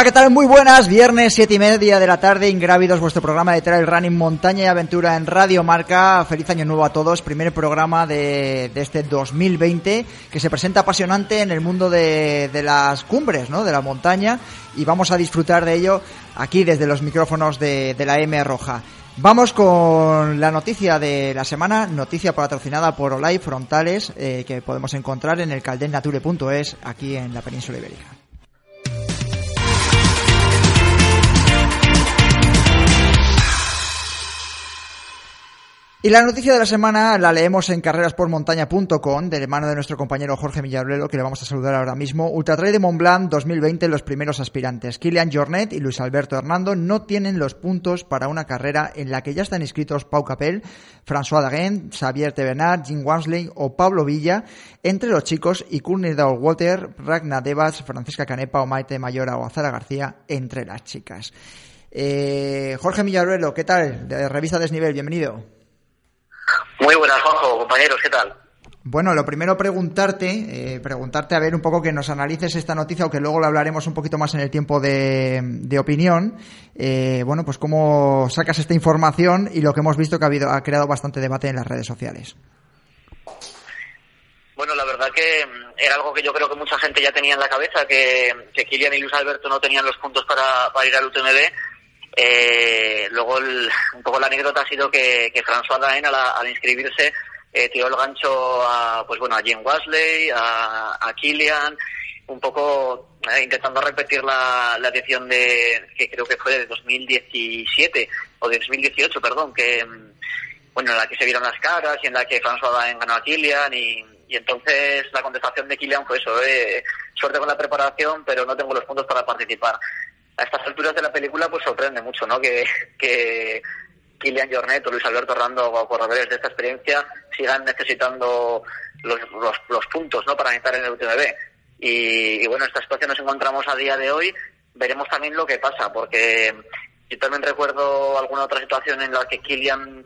Hola, ¿qué tal? Muy buenas. Viernes, siete y media de la tarde, Ingrávidos, vuestro programa de trail running, montaña y aventura en Radio Marca. Feliz año nuevo a todos. Primer programa de, de este 2020 que se presenta apasionante en el mundo de, las cumbres, ¿no? De la montaña. Y vamos a disfrutar de ello aquí desde los micrófonos de, de la M Roja. Vamos con la noticia de la semana, noticia patrocinada por Olay Frontales, eh, que podemos encontrar en el caldennature.es aquí en la península ibérica. Y la noticia de la semana la leemos en carreraspormontaña.com de mano de nuestro compañero Jorge Millaruelo, que le vamos a saludar ahora mismo. Ultratrail de Mont Blanc 2020, los primeros aspirantes. Kilian Jornet y Luis Alberto Hernando no tienen los puntos para una carrera en la que ya están inscritos Pau Capel, François Dagen, Xavier Tebernard, Jim Wansley o Pablo Villa, entre los chicos, y Courtney Walter, Ragna Devas, Francisca Canepa o Maite Mayora o Azara García, entre las chicas. Eh, Jorge Millaruelo, ¿qué tal? De Revista Desnivel, bienvenido. Muy buenas, Juanjo, compañeros, ¿qué tal? Bueno, lo primero preguntarte, eh, preguntarte a ver un poco que nos analices esta noticia, aunque luego lo hablaremos un poquito más en el tiempo de, de opinión. Eh, bueno, pues cómo sacas esta información y lo que hemos visto que ha, habido, ha creado bastante debate en las redes sociales. Bueno, la verdad que era algo que yo creo que mucha gente ya tenía en la cabeza, que, que Kilian y Luis Alberto no tenían los puntos para, para ir al UTMB eh, luego, el, un poco la anécdota ha sido que, que François Daen, al, inscribirse, eh, tiró el gancho a, pues bueno, a Jim Wesley, a, a Killian, un poco eh, intentando repetir la, la edición de, que creo que fue de 2017, o de 2018, perdón, que, bueno, en la que se vieron las caras y en la que François Daen ganó a Killian y, entonces la contestación de Killian fue eso, eh, suerte con la preparación, pero no tengo los puntos para participar a estas alturas de la película pues sorprende mucho, ¿no? Que, que Kilian Jornet o Luis Alberto Rando o corredores de esta experiencia sigan necesitando los, los, puntos, ¿no? Para entrar en el UTMB. Y, y, bueno, esta situación nos encontramos a día de hoy. Veremos también lo que pasa, porque yo también recuerdo alguna otra situación en la que Kilian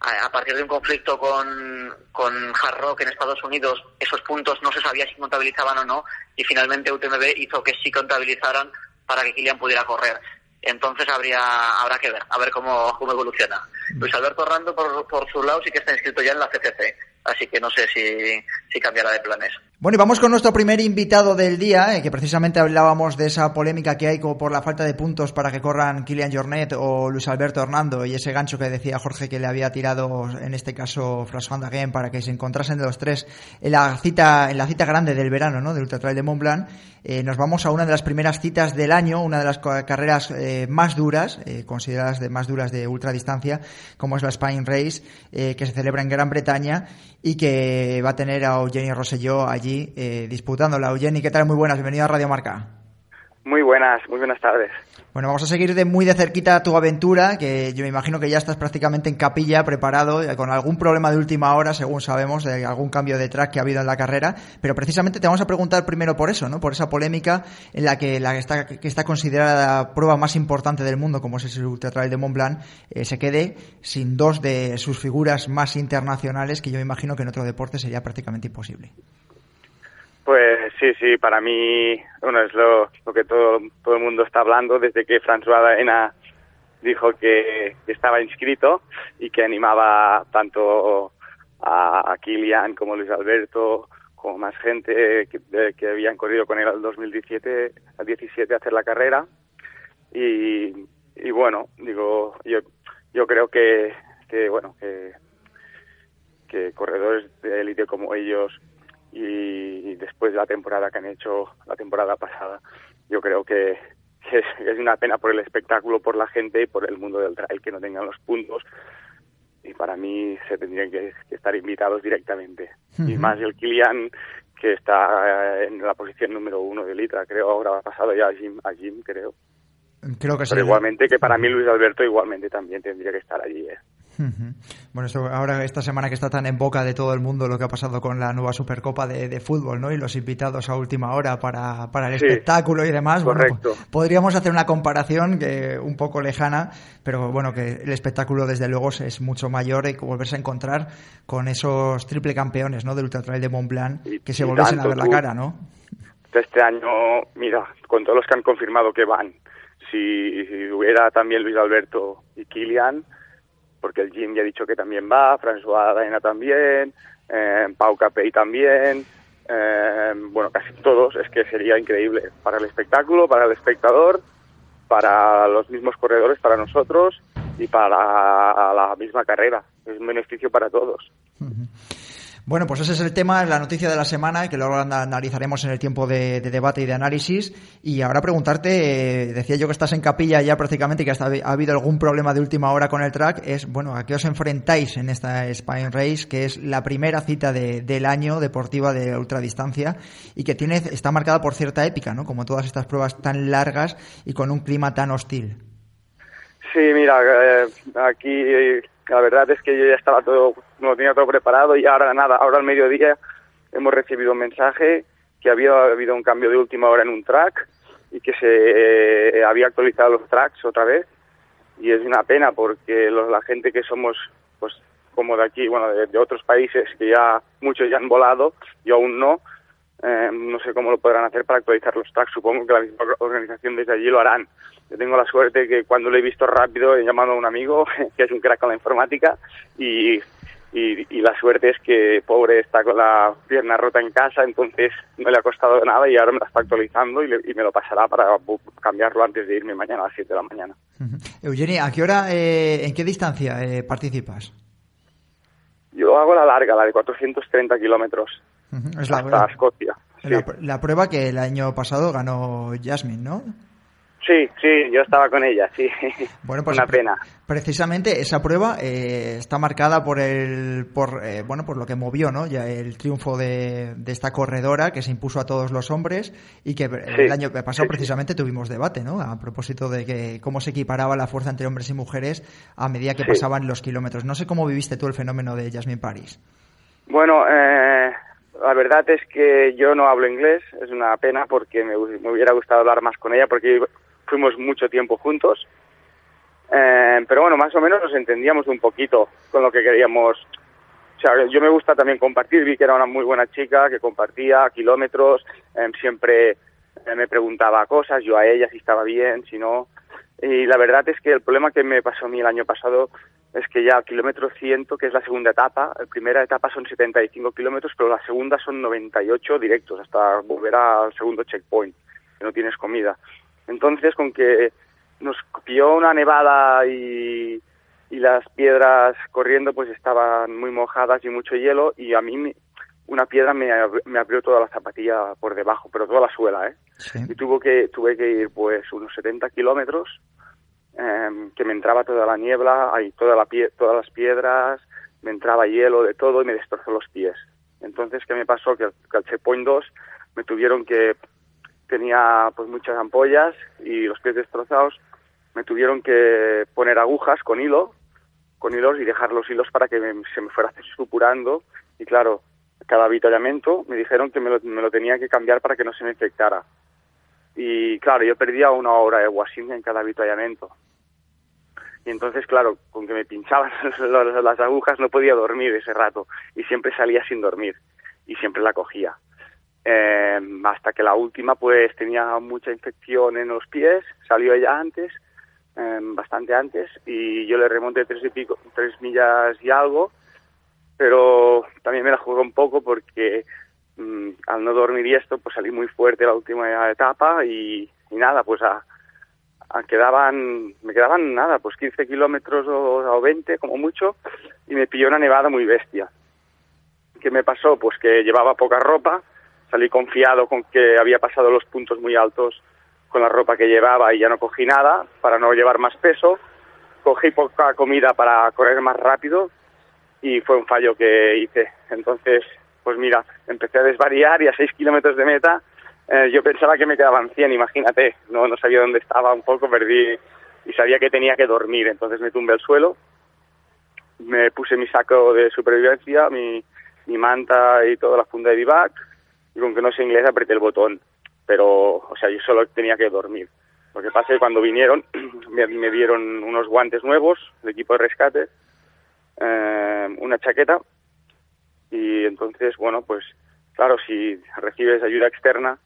a, partir de un conflicto con, con Hard Rock en Estados Unidos, esos puntos no se sabía si contabilizaban o no, y finalmente UTMB hizo que sí contabilizaran para que Kilian pudiera correr. Entonces habría habrá que ver, a ver cómo, cómo evoluciona. Luis Alberto Rando, por, por su lado, sí que está inscrito ya en la CCC, así que no sé si, cambiará de planes. Bueno, y vamos con nuestro primer invitado del día, eh, que precisamente hablábamos de esa polémica que hay por la falta de puntos para que corran Kilian Jornet o Luis Alberto Hernando y ese gancho que decía Jorge que le había tirado, en este caso, François Dagen, para que se encontrasen de los tres en la cita, en la cita grande del verano, ¿no? Del Ultra Trail de Mont Blanc. Eh, nos vamos a una de las primeras citas del año, una de las carreras eh, más duras, eh, consideradas de más duras de ultradistancia, como es la Spine Race, eh, que se celebra en Gran Bretaña y que va a tener a Eugenio Rosselló allí eh, disputándola. Eugenio, ¿qué tal? Muy buenas, bienvenido a Radio Marca. Muy buenas, muy buenas tardes. Bueno, vamos a seguir de muy de cerquita tu aventura, que yo me imagino que ya estás prácticamente en capilla, preparado, eh, con algún problema de última hora, según sabemos, de algún cambio de track que ha habido en la carrera, pero precisamente te vamos a preguntar primero por eso, ¿no? Por esa polémica en la que la que está, que está considerada la prueba más importante del mundo, como es el Ultra Trail de Mont Blanc, eh, se quede sin dos de sus figuras más internacionales, que yo me imagino que en otro deporte sería prácticamente imposible. Pues sí, sí, para mí, bueno, es lo, que todo, todo el mundo está hablando desde que François Daen ha, dijo que, estaba inscrito y que animaba tanto a, a Kilian como Luis Alberto como más gente que, que habían corrido con él al 2017 al 17 a hacer la carrera. Y, y bueno digo yo yo creo que, que bueno que que corredores de élite como ellos y después de la temporada que han hecho la temporada pasada yo creo que, es, una pena por el espectáculo por la gente y por el mundo del trail que no tengan los puntos. Y para mí se tendrían que, estar invitados directamente. Y más el Kilian que está en la posición número uno de Litra creo ahora ha pasado ya a Jim, a Jim creo. Creo que pero igualmente que para mí Luis Alberto igualmente también tendría que estar allí ¿eh? Bueno, esto, ahora esta semana que está tan en boca de todo el mundo lo que ha pasado con la nueva Supercopa de, fútbol, ¿no? Y los invitados a última hora para, para el espectáculo y demás. Correcto. podríamos hacer una comparación que un poco lejana, pero bueno, que el espectáculo desde luego es mucho mayor y volverse a encontrar con esos triple campeones, ¿no? Del Ultra Trail de Mont Blanc, que se volviesen a ver la cara, ¿no? Este año, mira, con todos los que han confirmado que van, si, si hubiera también Luis Alberto y Kilian, porque el Jim ya ha dicho que también va, François Daina también, eh, Pau Capey también, eh, bueno, casi todos, es que sería increíble para el espectáculo, para el espectador, para los mismos corredores, para nosotros y para la misma carrera. Es un beneficio para todos. Bueno, pues ese es el tema, la noticia de la semana, que luego analizaremos en el tiempo de, debate y de análisis. Y ahora preguntarte, eh, decía yo que estás en capilla ya prácticamente y que hasta ha habido algún problema de última hora con el track, es, bueno, ¿a qué os enfrentáis en esta Spine Race, que es la primera cita del año deportiva de ultradistancia y que tiene, está marcada por cierta épica, ¿no? Como todas estas pruebas tan largas y con un clima tan hostil. Sí, mira, eh, aquí la verdad es que yo ya estaba todo, no tenía todo preparado y ahora nada, ahora al mediodía hemos recibido un mensaje que había habido un cambio de última hora en un track y que se eh, había actualizado los tracks otra vez. Y es una pena porque la gente que somos pues como de aquí, bueno, de, otros países que ya muchos ya han volado, yo aún no, eh, no sé cómo lo podrán hacer para actualizar los tracks. Supongo que la misma organización desde allí lo harán. Yo tengo la suerte que cuando lo he visto rápido he llamado a un amigo que es un crack con la informática y, y, la suerte es que pobre está con la pierna rota en casa, entonces no le ha costado nada y ahora me la está actualizando y, me lo pasará para cambiarlo antes de irme mañana a las 7 de la mañana. Eugenia, ¿a qué hora, eh, en qué distancia eh, participas? Yo hago la larga, la de 430 kilómetros. Es la, hasta Escocia. La, prueba que el año pasado ganó Jasmine, ¿no? Sí, sí, yo estaba con ella, sí. Bueno, pues una pena. Precisamente esa prueba eh, está marcada por el, por, eh, bueno, por lo que movió, ¿no? Ya el triunfo de, esta corredora que se impuso a todos los hombres y que el año pasado precisamente tuvimos debate, ¿no? A propósito de que cómo se equiparaba la fuerza entre hombres y mujeres a medida que pasaban los kilómetros. No sé cómo viviste tú el fenómeno de Jasmine Paris. Bueno, eh, la verdad es que yo no hablo inglés, es una pena porque me, hubiera gustado hablar más con ella porque fuimos mucho tiempo juntos. Eh, pero bueno, más o menos nos entendíamos un poquito con lo que queríamos. O sea, yo me gusta también compartir, vi que era una muy buena chica, que compartía kilómetros, eh, siempre me preguntaba cosas, yo a ella si estaba bien, si no. Y la verdad es que el problema que me pasó a mí el año pasado es que ya kilómetro 100, que es la segunda etapa, la primera etapa son 75 kilómetros, pero la segunda son 98 directos hasta volver al segundo checkpoint, que no tienes comida. Entonces, con que nos pilló una nevada y, y las piedras corriendo, pues estaban muy mojadas y mucho hielo, y a mí una piedra me, me abrió toda la zapatilla por debajo, pero toda la suela, ¿eh? Y tuvo que, tuve que ir pues unos 70 kilómetros Em, que me entraba toda la niebla, ahí toda la pie, todas las piedras, me entraba hielo de todo y me destrozó los pies. Entonces, ¿qué me pasó? Que, al checkpoint 2 me tuvieron que, tenía pues muchas ampollas y los pies destrozados, me tuvieron que poner agujas con hilo, con hilos y dejar los hilos para que se me fuera supurando y claro, cada avituallamiento me dijeron que me lo, me lo tenía que cambiar para que no se me infectara. Y claro, yo perdía una hora de washing en cada avituallamiento. Y entonces, claro, con que me pinchaban las agujas no podía dormir ese rato. Y siempre salía sin dormir. Y siempre la cogía. Eh, hasta que la última pues tenía mucha infección en los pies, salió ella antes, em, bastante antes. Y yo le remonté tres y pico, tres millas y algo, pero también me la jugué un poco porque mm, al no dormir y esto, pues salí muy fuerte la última etapa y, nada, pues a, quedaban, me quedaban nada, pues 15 kilómetros o, o 20 como mucho y me pilló una nevada muy bestia. ¿Qué me pasó? Pues que llevaba poca ropa, salí confiado con que había pasado los puntos muy altos con la ropa que llevaba y ya no cogí nada para no llevar más peso. Cogí poca comida para correr más rápido y fue un fallo que hice. Entonces, pues mira, empecé a desvariar y a seis kilómetros de meta eh, yo pensaba que me quedaban 100, imagínate. No, no sabía dónde estaba, un poco perdí y sabía que tenía que dormir. Entonces me tumbé al suelo, me puse mi saco de supervivencia, mi, manta y toda la funda de bivac y con que no sé inglés apreté el botón pero, o sea, yo solo tenía que dormir. Lo que pasa es que cuando vinieron me, dieron unos guantes nuevos de equipo de rescate, eh, una chaqueta y entonces, bueno, pues claro, si recibes ayuda externa,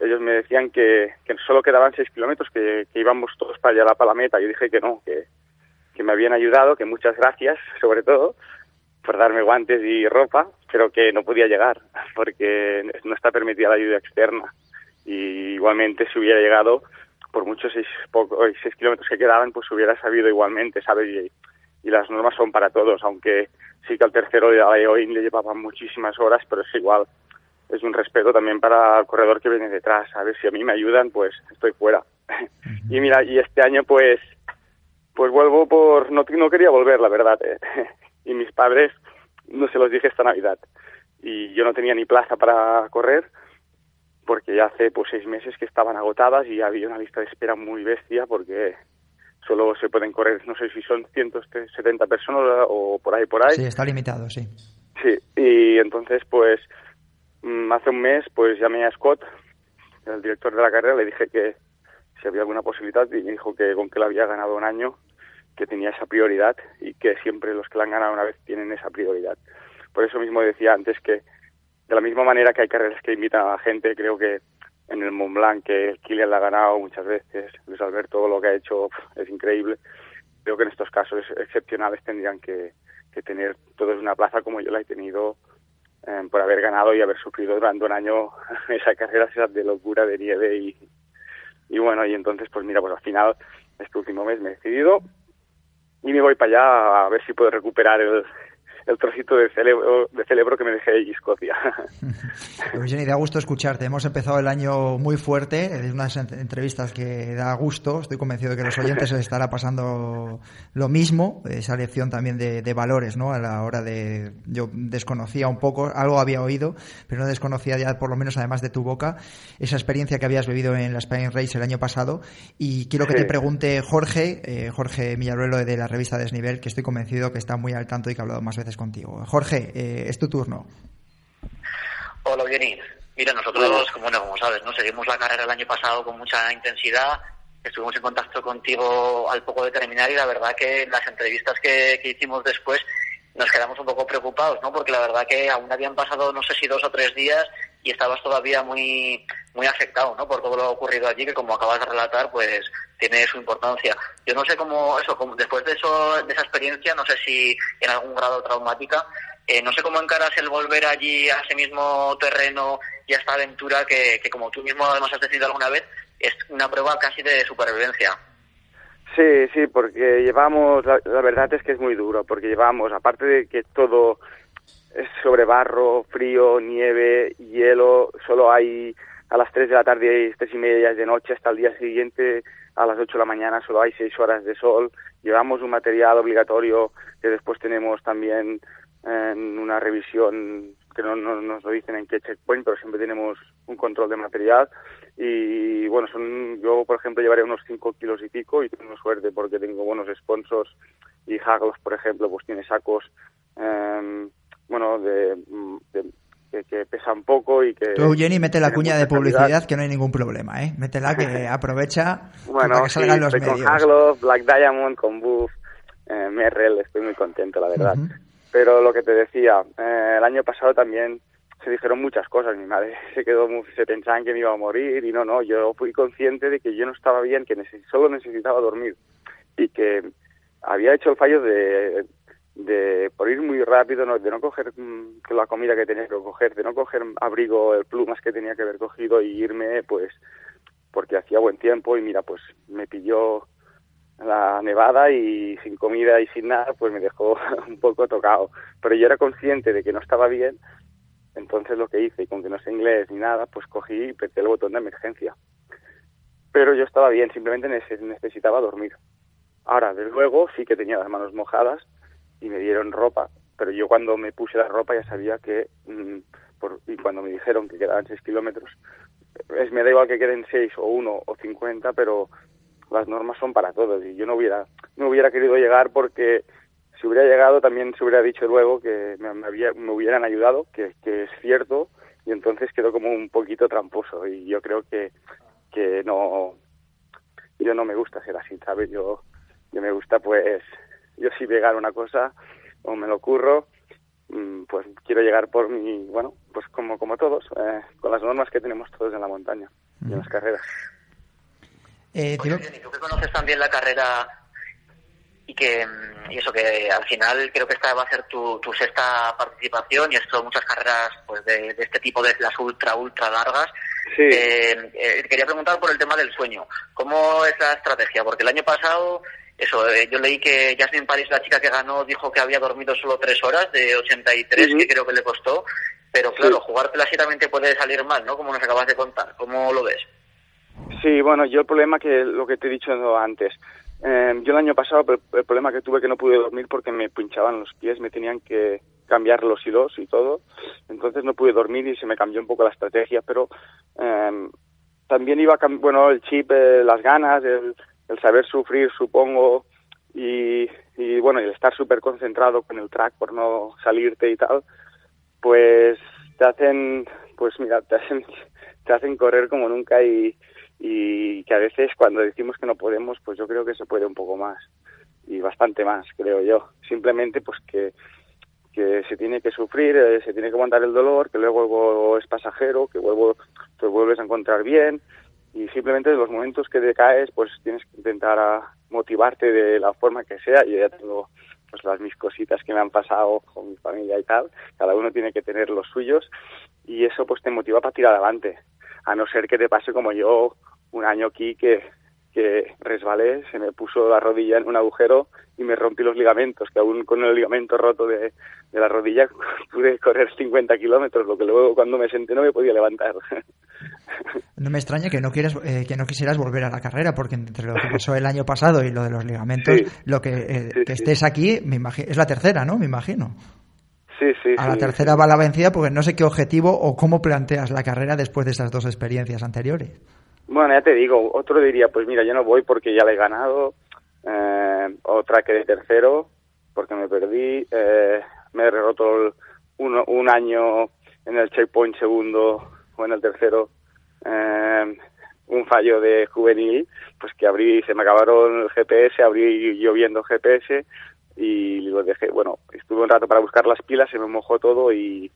ellos me decían que, que solo quedaban seis kilómetros, que, íbamos todos para allá para la meta. Yo dije que no, que, que me habían ayudado, que muchas gracias, sobre todo, por darme guantes y ropa, pero que no podía llegar, porque no está permitida la ayuda externa y igualmente si hubiera llegado por muchos seis, seis kilómetros que quedaban, pues hubiera sabido igualmente, ¿sabes? Y, las normas son para todos, aunque sí que al tercero de hoy le llevaban muchísimas horas, pero es igual. Es un respeto también para el corredor que viene detrás, ¿sabes? Si a mí me ayudan, pues estoy fuera. y mira, y este año pues pues vuelvo por... No, no quería volver, la verdad. ¿eh? y mis padres no se los dije esta Navidad. Y yo no tenía ni plaza para correr porque ya hace pues seis meses que estaban agotadas y había una lista de espera muy bestia porque solo se pueden correr, no sé si son 170 personas o por ahí, por ahí. Sí, está limitado, sí. Sí, y entonces pues hace un mes pues llamé a Scott, el director de la carrera, le dije que si había alguna posibilidad y me dijo que con que la había ganado un año, que tenía esa prioridad y que siempre los que la han ganado una vez tienen esa prioridad. Por eso mismo decía antes que de la misma manera que hay carreras que invitan a la gente, creo que en el Mont Blanc, que Kilian la ha ganado muchas veces, Luis Alberto lo que ha hecho es increíble. Creo que en estos casos excepcionales tendrían que, tener todos una plaza como yo la he tenido eh, por haber ganado y haber sufrido durante un año esa carrera esa de locura de nieve y, y bueno, y entonces pues mira, pues al final este último mes me he decidido y me voy para allá a ver si puedo recuperar el, el trocito de cerebro, de cerebro que me dejé de Escocia. Pues Jenny, da gusto escucharte. Hemos empezado el año muy fuerte, de unas entrevistas que da gusto. Estoy convencido de que los oyentes les estará pasando lo mismo, esa lección también de, valores, ¿no? A la hora de. Yo desconocía un poco, algo había oído, pero no desconocía ya, por lo menos además de tu boca, esa experiencia que habías vivido en la Spain Race el año pasado. Y quiero que te pregunte Jorge, eh, Jorge Millaruelo de la revista Desnivel, que estoy convencido que está muy al tanto y que ha hablado más veces contigo. Jorge, eh, es tu turno. Hola, Jenny. Mira, nosotros, como, bueno, como sabes, ¿no? seguimos la carrera el año pasado con mucha intensidad. Estuvimos en contacto contigo al poco de terminar y la verdad que las entrevistas que, hicimos después nos quedamos un poco preocupados, ¿no? Porque la verdad que aún habían pasado, no sé si dos o tres días y estabas todavía muy muy afectado, ¿no? Por todo lo ocurrido allí, que como acabas de relatar, pues tiene su importancia. Yo no sé cómo eso, después de eso, de esa experiencia, no sé si en algún grado traumática, eh, no sé cómo encaras el volver allí a ese mismo terreno y a esta aventura que, que como tú mismo además has decidido alguna vez, es una prueba casi de supervivencia. Sí, sí, porque llevamos, la, verdad es que es muy duro, porque llevamos, aparte de que todo es sobre barro, frío, nieve, hielo, solo hay a las 3 de la tarde y 3 y media de noche hasta el día siguiente a las 8 de la mañana solo hay 6 horas de sol. Llevamos un material obligatorio que después tenemos también en una revisión que no, nos lo dicen en qué checkpoint, pero siempre tenemos un control de material. Y bueno, son, yo por ejemplo llevaré unos 5 kilos y pico y tengo suerte porque tengo buenos sponsors y Haglos, por ejemplo, pues tiene sacos, eh, bueno, de, que, que, pesan poco y que... Tú, Jenny, mete la cuña de publicidad que no hay ningún problema, ¿eh? Métela que aprovecha para que salgan los medios. con Haglos, Black Diamond, con Buff, eh, Merrell, estoy muy contento, la verdad. Pero lo que te decía, eh, el año pasado también se dijeron muchas cosas. Mi madre se quedó muy, se pensaban que me iba a morir y no, no, yo fui consciente de que yo no estaba bien, que solo necesitaba dormir. y que había hecho el fallo de, de por ir muy rápido, no, de no coger mm, la comida que tenía que coger, de no coger abrigo, plumas que tenía que haber cogido y irme, pues, porque hacía buen tiempo y mira, pues me pilló la nevada y sin comida y sin nada, pues me dejó un poco tocado. Pero yo era consciente de que no estaba bien, entonces lo que hice, y con que no sé inglés ni nada, pues cogí y apreté el botón de emergencia. Pero yo estaba bien, simplemente necesitaba dormir. Ahora, de luego, sí que tenía las manos mojadas y me dieron ropa, pero yo cuando me puse la ropa ya sabía que, mm, y cuando me dijeron que quedaban seis kilómetros, es, me da igual que queden seis o uno o cincuenta, pero las normas son para todos y yo no hubiera no hubiera querido llegar porque si hubiera llegado también se hubiera dicho luego que me, me hubieran ayudado que, que, es cierto y entonces quedó como un poquito tramposo y yo creo que que no yo no me gusta ser así sabes yo yo me gusta pues yo si llegar a una cosa o me lo curro mm, pues quiero llegar por mi bueno pues como como todos eh, con las normas que tenemos todos en la montaña y en las carreras. Eh, tú que conoces también la carrera y que mm, y eso que al final creo que esta va a ser tu, tu sexta participación y esto muchas carreras pues de, este tipo de las ultra ultra largas. Eh, eh, quería preguntar por el tema del sueño. Cómo es la estrategia porque el año pasado eso eh, yo leí que Jasmine Paris la chica que ganó dijo que había dormido solo tres horas de 83 que creo que le costó. Pero claro jugártela así también te puede salir mal no como nos acabas de contar. Cómo lo ves Sí, bueno, yo el problema que lo que te he dicho antes, eh, yo el año pasado el, problema que tuve que no pude dormir porque me pinchaban los pies, me tenían que cambiar los hilos y todo, entonces no pude dormir y se me cambió un poco la estrategia, pero eh, también iba, bueno, el chip, eh, las ganas, el, el, saber sufrir, supongo, y, y bueno, el estar súper concentrado con el track por no salirte y tal, pues te hacen, pues mira, te hacen, te hacen correr como nunca y, que a veces cuando decimos que no podemos, pues yo creo que se puede un poco más y bastante más, creo yo. Simplemente pues que, que se tiene que sufrir, eh, se tiene que aguantar el dolor, que luego es pasajero, que luego te vuelves a encontrar bien y simplemente en los momentos que decaes pues tienes que intentar motivarte de la forma que sea. Yo ya tengo pues las mis cositas que me han pasado con mi familia y tal, cada uno tiene que tener los suyos y eso pues te motiva para tirar adelante a no ser que te pase como yo un año aquí que, que resbalé, se me puso la rodilla en un agujero y me rompí los ligamentos, que aún con el ligamento roto de, de la rodilla pude correr 50 kilómetros, lo que luego cuando me senté no me podía levantar. No me extraña que no quieras, eh, que no quisieras volver a la carrera, porque entre lo que pasó el año pasado y lo de los ligamentos, lo que, eh, que estés aquí, me imagino, es la tercera, ¿no? Me imagino. Sí, sí. A la tercera va la vencida porque no sé qué objetivo o cómo planteas la carrera después de esas dos experiencias anteriores. Bueno, ya te digo, otro diría, pues mira, yo no voy porque ya le he ganado, eh, otra que de tercero porque me perdí, eh, me he roto un año en el checkpoint segundo o en el tercero, eh, un fallo de juvenil, pues que abrí, se me acabaron el GPS, abrí lloviendo GPS, y lo dejé, bueno, estuve un rato para buscar las pilas, se me mojó todo y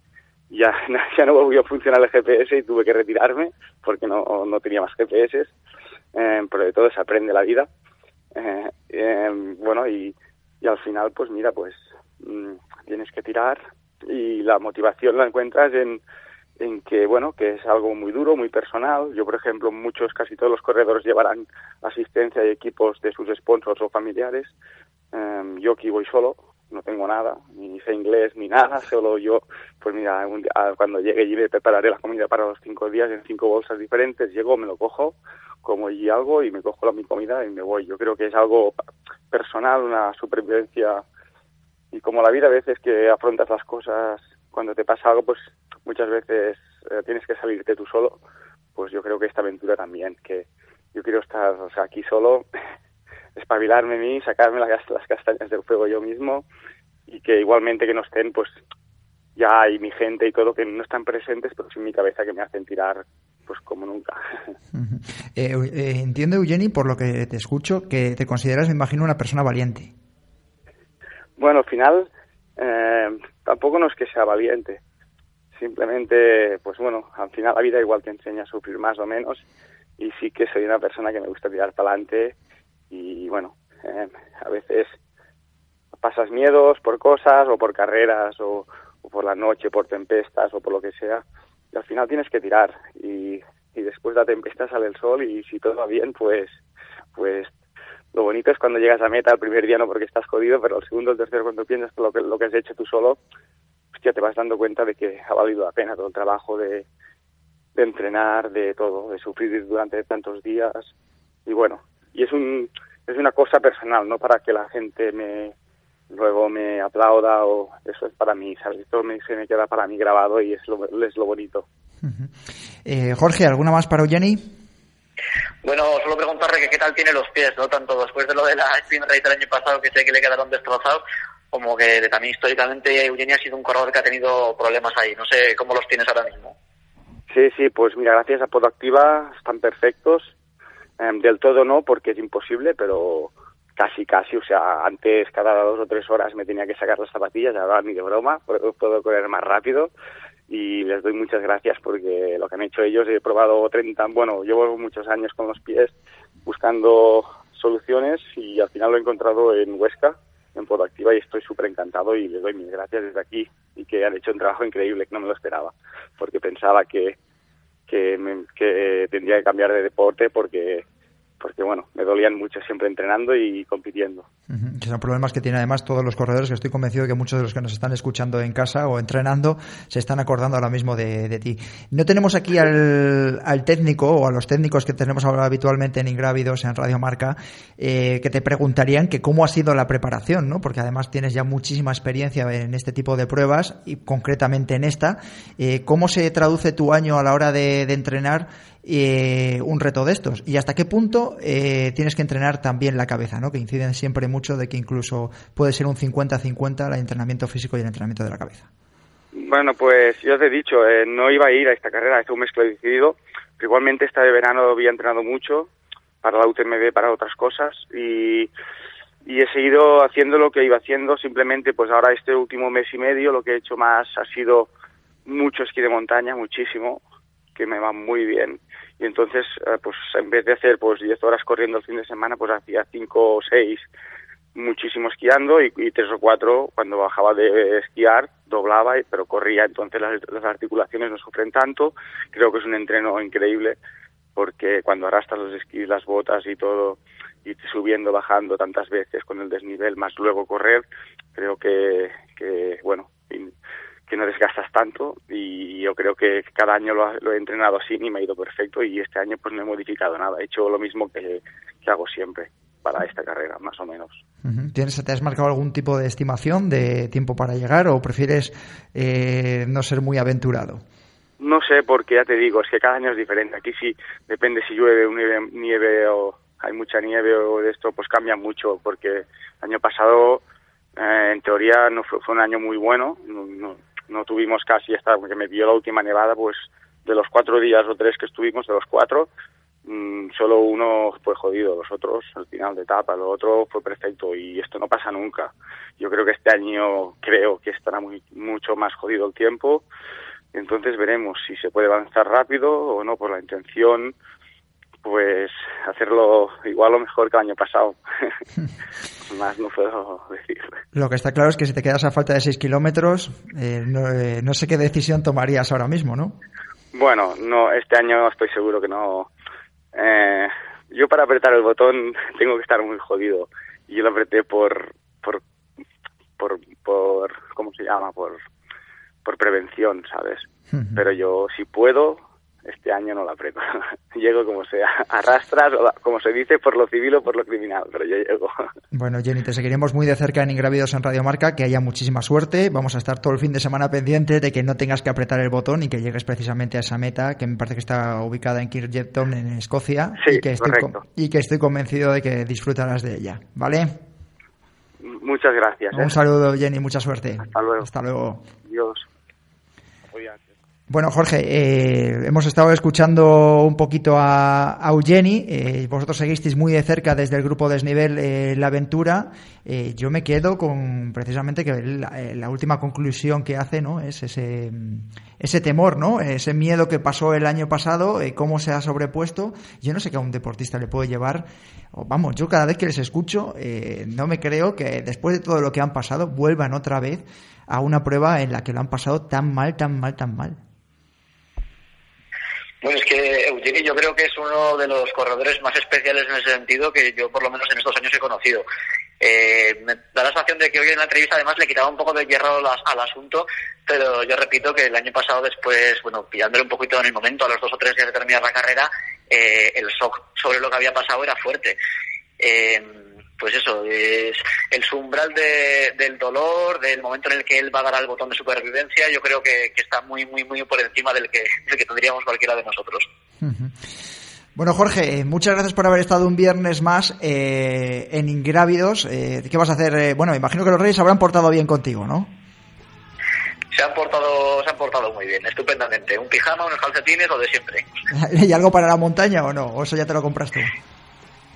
ya, ya no volvió a funcionar el GPS y tuve que retirarme porque no, no tenía más GPS, eh, pero de todo se aprende la vida. Eh, eh, bueno, y, y al final, pues mira, pues mm, tienes que tirar y la motivación la encuentras en, en que, bueno, que es algo muy duro, muy personal. Yo, por ejemplo, muchos, casi todos los corredores llevarán asistencia y equipos de sus sponsors o familiares. Em, yo aquí voy solo, no tengo nada, ni sé inglés ni nada, solo yo, pues mira, cuando llegue y me prepararé la comida para los cinco días en cinco bolsas diferentes, llego, me lo cojo, como y algo y me cojo la, mi comida y me voy. Yo creo que es algo personal, una supervivencia y como la vida a veces que afrontas las cosas, cuando te pasa algo, pues muchas veces eh, tienes que salirte tú solo, pues yo creo que esta aventura también, que yo quiero estar, o sea, aquí solo espabilarme a mí, sacarme las, las castañas del fuego yo mismo y que igualmente que no estén, pues ya hay mi gente y todo que no están presentes, pero sí en mi cabeza que me hacen tirar pues como nunca. Eh, eh, entiendo, Eugeni, por lo que te escucho, que te consideras, me imagino, una persona valiente. Bueno, al final eh, tampoco no es que sea valiente. Simplemente, pues bueno, al final la vida igual te enseña a sufrir más o menos y sí que soy una persona que me gusta tirar para adelante y bueno, Eh, a veces pasas miedos por cosas o por carreras o, por la noche, por tempestas o por lo que sea. Y al final tienes que tirar y, y después de la tempestad sale el sol y si todo va bien, pues, pues lo bonito es cuando llegas a meta el primer día no porque estás jodido, pero el segundo el tercero cuando piensas lo que, lo que has hecho tú solo, ya te vas dando cuenta de que ha valido la pena todo el trabajo de, de entrenar, de todo, de sufrir durante tantos días. Y bueno, y es un es una cosa personal, no para que la gente me luego me aplauda o eso es para mí, ¿sabes? Esto me, se me queda para mí grabado y es lo, es lo bonito. eh, Jorge, ¿alguna más para Eugeni? Bueno, solo preguntarle que qué tal tiene los pies, ¿no? Tanto después de lo de la sprint race del año pasado, que sé que le quedaron destrozados, como que también históricamente Eugeni ha sido un corredor que ha tenido problemas ahí. No sé cómo los tienes ahora mismo. Sí, sí, pues mira, gracias a Podoactiva están perfectos. Em, del todo no, porque es imposible, pero casi, casi. O sea, antes cada dos o tres horas me tenía que sacar las zapatillas, ahora ni de broma, puedo correr más rápido. Y les doy muchas gracias porque lo que han hecho ellos, he probado 30, bueno, llevo muchos años con los pies buscando soluciones y al final lo he encontrado en Huesca, en Podoactiva y estoy súper encantado y les doy mis gracias desde aquí y que han hecho un trabajo increíble que no me lo esperaba porque pensaba que que, me, que tendría que cambiar de deporte porque porque bueno, me dolían mucho siempre entrenando y compitiendo. Que son problemas que tienen además todos los corredores, que estoy convencido que muchos de los que nos están escuchando en casa o entrenando se están acordando ahora mismo de, ti. No tenemos aquí al, al, técnico o a los técnicos que tenemos ahora habitualmente en Ingrávidos, en Radio Marca, eh, que te preguntarían que cómo ha sido la preparación, ¿no? Porque además tienes ya muchísima experiencia en este tipo de pruebas y concretamente en esta. Eh, ¿Cómo se traduce tu año a la hora de, de entrenar eh, un reto de estos y hasta qué punto eh, tienes que entrenar también la cabeza, ¿no? que inciden siempre mucho de que incluso puede ser un 50-50 el entrenamiento físico y el entrenamiento de la cabeza. Bueno, pues yo te he dicho, eh, no iba a ir a esta carrera, es un mes que decidido, pero igualmente esta de verano había entrenado mucho para la UTMB, para otras cosas y, y he seguido haciendo lo que iba haciendo, simplemente pues ahora este último mes y medio lo que he hecho más ha sido mucho esquí de montaña, muchísimo, que me va muy bien. Y entonces eh, pues en vez de hacer pues 10 horas corriendo el fin de semana pues hacía 5 o 6 muchísimo esquiando y, y tres o cuatro cuando bajaba de esquiar doblaba pero corría. Entonces las, articulaciones no sufren tanto. Creo que es un entreno increíble porque cuando arrastras los esquís las botas y todo y subiendo bajando tantas veces con el desnivel más luego correr creo que, que bueno que no desgastas tanto y yo creo que cada año lo, he entrenado así y me ha ido perfecto y este año pues no he modificado nada, he hecho lo mismo que, hago siempre para esta carrera, más o menos. ¿Tienes, ¿Te has marcado algún tipo de estimación de tiempo para llegar o prefieres eh, no ser muy aventurado? No sé, porque ya te digo, es que cada año es diferente. Aquí sí, depende si llueve, nieve, nieve o hay mucha nieve o de esto, pues cambia mucho, porque el año pasado, eh, en teoría, no fue, fue, un año muy bueno, no, no tuvimos casi hasta que me dio la última nevada, pues de los cuatro días o tres que estuvimos, de los cuatro, mmm, solo uno fue jodido, los otros al final de etapa, lo otro fue perfecto y esto no pasa nunca. Yo creo que este año creo que estará muy, mucho más jodido el tiempo, entonces veremos si se puede avanzar rápido o no por la intención pues hacerlo igual o mejor que el año pasado. Más no puedo decir. Lo que está claro es que si te quedas a falta de 6 kilómetros, eh, eh, no, sé qué decisión tomarías ahora mismo, ¿no? Bueno, no, este año estoy seguro que no. Eh, yo para apretar el botón tengo que estar muy jodido. Y yo lo apreté por, por, por, por ¿cómo se llama? Por, por prevención, ¿sabes? Pero yo, si puedo, este año no la aprieto. llego como sea, arrastras, como se dice, por lo civil o por lo criminal, pero yo llego. Bueno, Jenny, te seguiremos muy de cerca en Ingravidos en Radio Marca, que haya muchísima suerte. Vamos a estar todo el fin de semana pendiente de que no tengas que apretar el botón y que llegues precisamente a esa meta, que me parece que está ubicada en Kirkjepton, en Escocia, sí, y, que estoy, y que estoy convencido de que disfrutarás de ella, ¿vale? Muchas gracias. Un ¿eh? saludo, Jenny, mucha suerte. Hasta luego. Hasta luego. Dios. Bueno, Jorge, eh, hemos estado escuchando un poquito a, Eugeni. Eh, vosotros seguisteis muy de cerca desde el grupo Desnivel eh, la aventura. yo me quedo con precisamente que la, última conclusión que hace, ¿no? Es ese, ese temor, ¿no? Ese miedo que pasó el año pasado, cómo se ha sobrepuesto. Yo no sé qué a un deportista le puede llevar. vamos, yo cada vez que les escucho, no me creo que después de todo lo que han pasado vuelvan otra vez a una prueba en la que lo han pasado tan mal, tan mal, tan mal. Bueno, es que Eugeni yo creo que es uno de los corredores más especiales en ese sentido que yo por lo menos en estos años he conocido. Eh, me da la sensación de que hoy en la entrevista además le quitaba un poco de hierro al asunto, pero yo repito que el año pasado después, bueno, pillándole un poquito en el momento, a los dos o tres días de terminar la carrera, eh, el shock sobre lo que había pasado era fuerte. Eh, pues eso, es el umbral del dolor, del momento en el que él va a dar al botón de supervivencia, yo creo que, está muy, muy, muy por encima del que, que tendríamos cualquiera de nosotros. Bueno, Jorge, eh, muchas gracias por haber estado un viernes más eh, en Ingrávidos. Eh, ¿Qué vas a hacer? Bueno, imagino que los Reyes habrán portado bien contigo, ¿no? Se han portado, se han portado muy bien, estupendamente. Un pijama, unos calcetines, lo de siempre. ¿Y algo para la montaña o no? ¿O eso ya te lo compraste?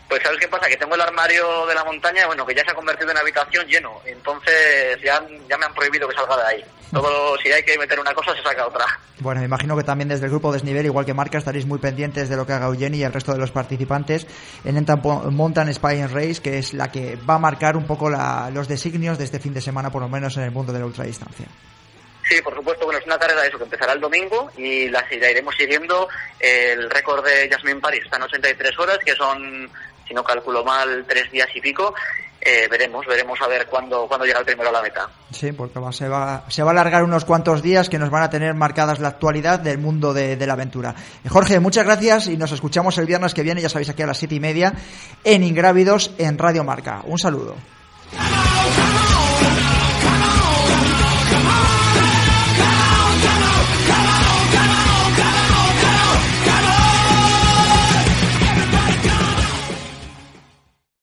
Pues sabes qué pasa, que tengo el armario de la montaña, bueno, que ya se ha convertido en habitación lleno, entonces ya, ya me han prohibido que salga de ahí. Todo, si hay que meter una cosa, se saca otra. Bueno, me imagino que también desde el grupo Desnivel, igual que Marca, estaréis muy pendientes de lo que haga Eugeni y el resto de los participantes en el Mountain Spy Race, que es la que va a marcar un poco los designios de este fin de semana, por lo menos en el mundo de la ultradistancia. Sí, por supuesto, bueno, es una carrera eso que empezará el domingo y la, iremos siguiendo. El récord de Jasmine Paris está en 83 horas, que son si no calculo mal, tres días y pico. Eh, veremos, veremos a ver cuándo, cuándo llega el primero a la meta. Sí, porque se, va, se va a alargar unos cuantos días que nos van a tener marcadas la actualidad del mundo de, la aventura. Eh, Jorge, muchas gracias y nos escuchamos el viernes que viene, ya sabéis, aquí a las siete y media en Ingrávidos en Radio Marca. Un saludo.